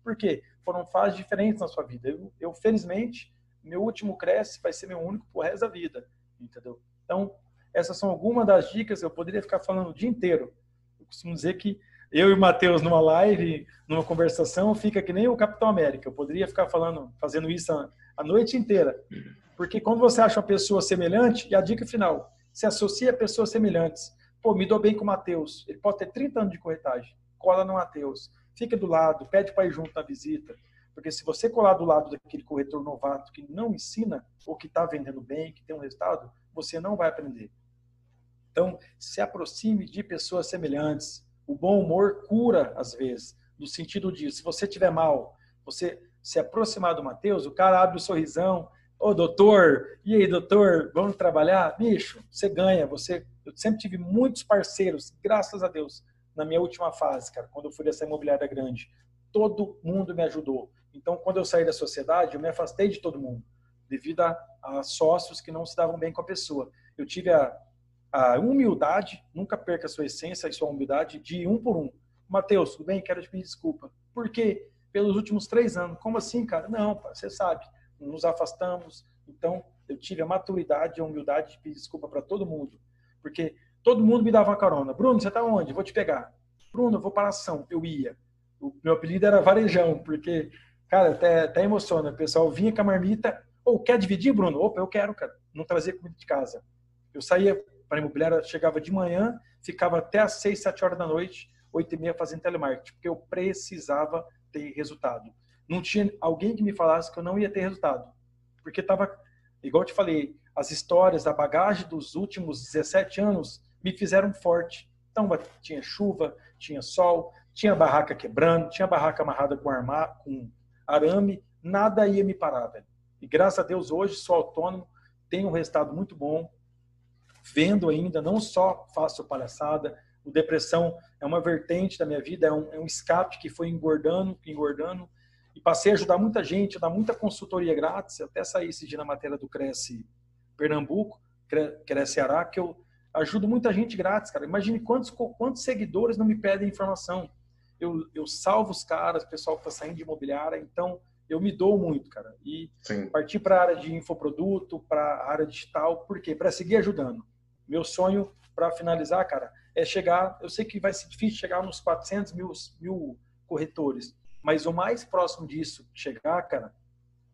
Speaker 2: Por quê? Foram fases diferentes na sua vida. Eu, eu felizmente, meu último Cresce vai ser meu único pro resto da vida. Entendeu? Então, essas são algumas das dicas. Eu poderia ficar falando o dia inteiro. Eu costumo dizer que eu e o Matheus numa live, numa conversação, fica que nem o Capitão América. Eu poderia ficar falando, fazendo isso a, a noite inteira. Porque quando você acha uma pessoa semelhante, e a dica final, se associa a pessoas semelhantes. Pô, me dou bem com o Matheus. Ele pode ter 30 anos de corretagem. Cola no Matheus. Fica do lado, pede para ir junto na visita. Porque se você colar do lado daquele corretor novato que não ensina, ou que está vendendo bem, que tem um resultado, você não vai aprender. Então, se aproxime de pessoas semelhantes, o bom humor cura, às vezes, no sentido de, se você tiver mal, você se aproximar do Mateus, o cara abre o sorrisão, ô doutor, e aí doutor, vamos trabalhar? Bicho, você ganha, você... Eu sempre tive muitos parceiros, graças a Deus, na minha última fase, cara, quando eu fui dessa imobiliária grande. Todo mundo me ajudou. Então, quando eu saí da sociedade, eu me afastei de todo mundo, devido a, a sócios que não se davam bem com a pessoa. Eu tive a, a humildade, nunca perca a sua essência e sua humildade, de um por um. Mateus, tudo bem? Quero te pedir desculpa. Por quê? Pelos últimos três anos. Como assim, cara? Não, você sabe, nos afastamos. Então, eu tive a maturidade e a humildade de pedir desculpa para todo mundo. Porque todo mundo me dava carona. Bruno, você está onde? Vou te pegar. Bruno, eu vou para ação. Eu ia. O meu apelido era Varejão, porque, cara, até, até emociona. O pessoal vinha com a marmita. Ou oh, quer dividir, Bruno? Opa, eu quero, cara. Não trazer comida de casa. Eu saía para a imobiliária chegava de manhã, ficava até às 6, 7 horas da noite, 8 e meia fazendo telemarketing, porque eu precisava ter resultado. não tinha alguém que me falasse que eu não ia ter resultado. Porque estava, igual eu te falei, as histórias, a bagagem dos últimos 17 anos me fizeram forte. Então, tinha chuva, tinha sol, tinha barraca quebrando, tinha barraca amarrada com, com arame, nada ia me parar, velho. E graças a Deus, hoje sou autônomo, tenho um resultado muito bom, vendo ainda, não só faço palhaçada, o depressão é uma vertente da minha vida, é um, é um escape que foi engordando, engordando, e passei a ajudar muita gente, a dar muita consultoria grátis, até saí esse dia na matéria do Cresce Pernambuco, Cresce Ceará, que eu ajudo muita gente grátis, cara. Imagine quantos, quantos seguidores não me pedem informação. Eu, eu salvo os caras, o pessoal que está saindo de imobiliária, então eu me dou muito, cara. E Sim. partir para a área de infoproduto, para a área digital, por quê? Para seguir ajudando. Meu sonho, para finalizar, cara, é chegar. Eu sei que vai ser difícil chegar nos 400 mil, mil corretores, mas o mais próximo disso chegar, cara,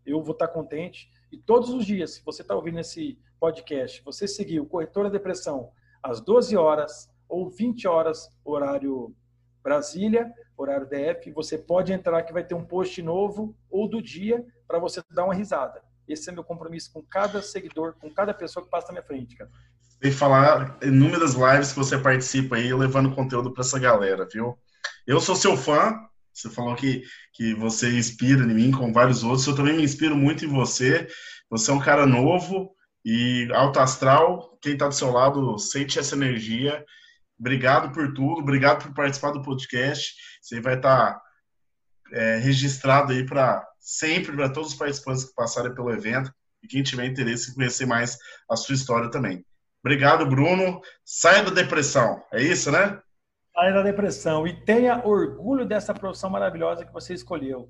Speaker 2: eu vou estar tá contente. E todos os dias, se você está ouvindo esse podcast, você seguir o Corretor da Depressão às 12 horas ou 20 horas, horário Brasília, horário DF, você pode entrar que vai ter um post novo ou do dia para você dar uma risada. Esse é meu compromisso com cada seguidor, com cada pessoa que passa na minha frente, cara.
Speaker 1: E falar inúmeras lives que você participa aí, levando conteúdo para essa galera, viu? Eu sou seu fã, você falou que, que você inspira em mim, com vários outros. Eu também me inspiro muito em você. Você é um cara novo e alto astral. Quem está do seu lado sente essa energia Obrigado por tudo, obrigado por participar do podcast. Você vai estar tá, é, registrado aí para sempre, para todos os participantes que passarem pelo evento e quem tiver interesse em conhecer mais a sua história também. Obrigado, Bruno. Saia da depressão, é isso, né?
Speaker 2: Saia da depressão e tenha orgulho dessa profissão maravilhosa que você escolheu.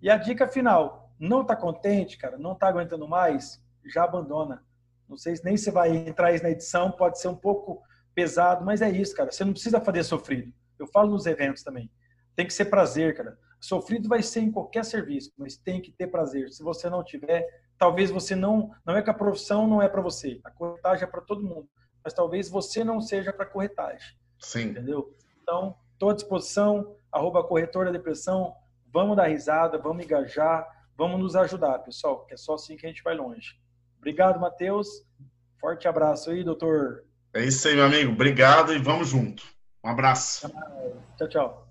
Speaker 2: E a dica final: não está contente, cara, não está aguentando mais, já abandona. Não sei nem se vai entrar isso na edição, pode ser um pouco pesado, mas é isso, cara. Você não precisa fazer sofrido. Eu falo nos eventos também. Tem que ser prazer, cara. Sofrido vai ser em qualquer serviço, mas tem que ter prazer. Se você não tiver, talvez você não. Não é que a profissão não é para você. A corretagem é para todo mundo. Mas talvez você não seja para corretagem.
Speaker 1: Sim.
Speaker 2: Entendeu? Então, estou à disposição. Arroba corretor da depressão. Vamos dar risada, vamos engajar, vamos nos ajudar, pessoal, que é só assim que a gente vai longe. Obrigado, Matheus. Forte abraço aí, doutor
Speaker 1: é isso aí, meu amigo. Obrigado e vamos junto. Um abraço.
Speaker 2: Tchau, tchau.